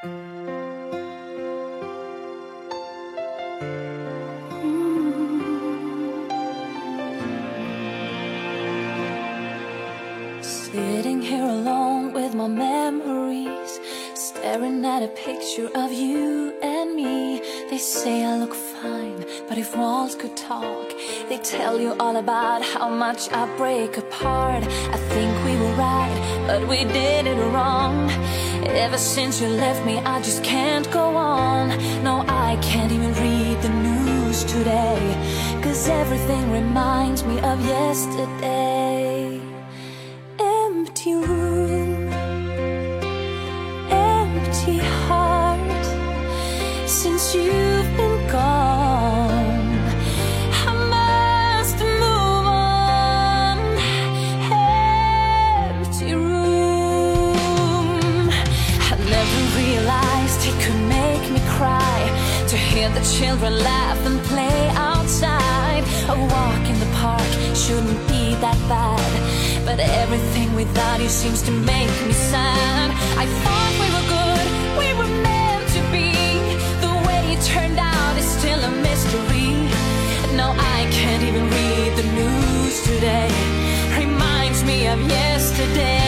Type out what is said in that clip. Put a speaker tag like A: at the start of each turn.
A: Sitting here alone with my memories, staring at a picture of you and me. They say I look fine, but if walls could talk, they tell you all about how much I break apart. I think we were right, but we did it wrong. Ever since you left me, I just can't go on. No, I can't even read the news today, cause everything reminds me of yesterday empty room, empty heart. Since you've realized it could make me cry to hear the children laugh and play outside. A walk in the park shouldn't be that bad, but everything without you seems to make me sad. I thought we were good, we were meant to be. The way it turned out is still a mystery. No, I can't even read the news today. Reminds me of yesterday.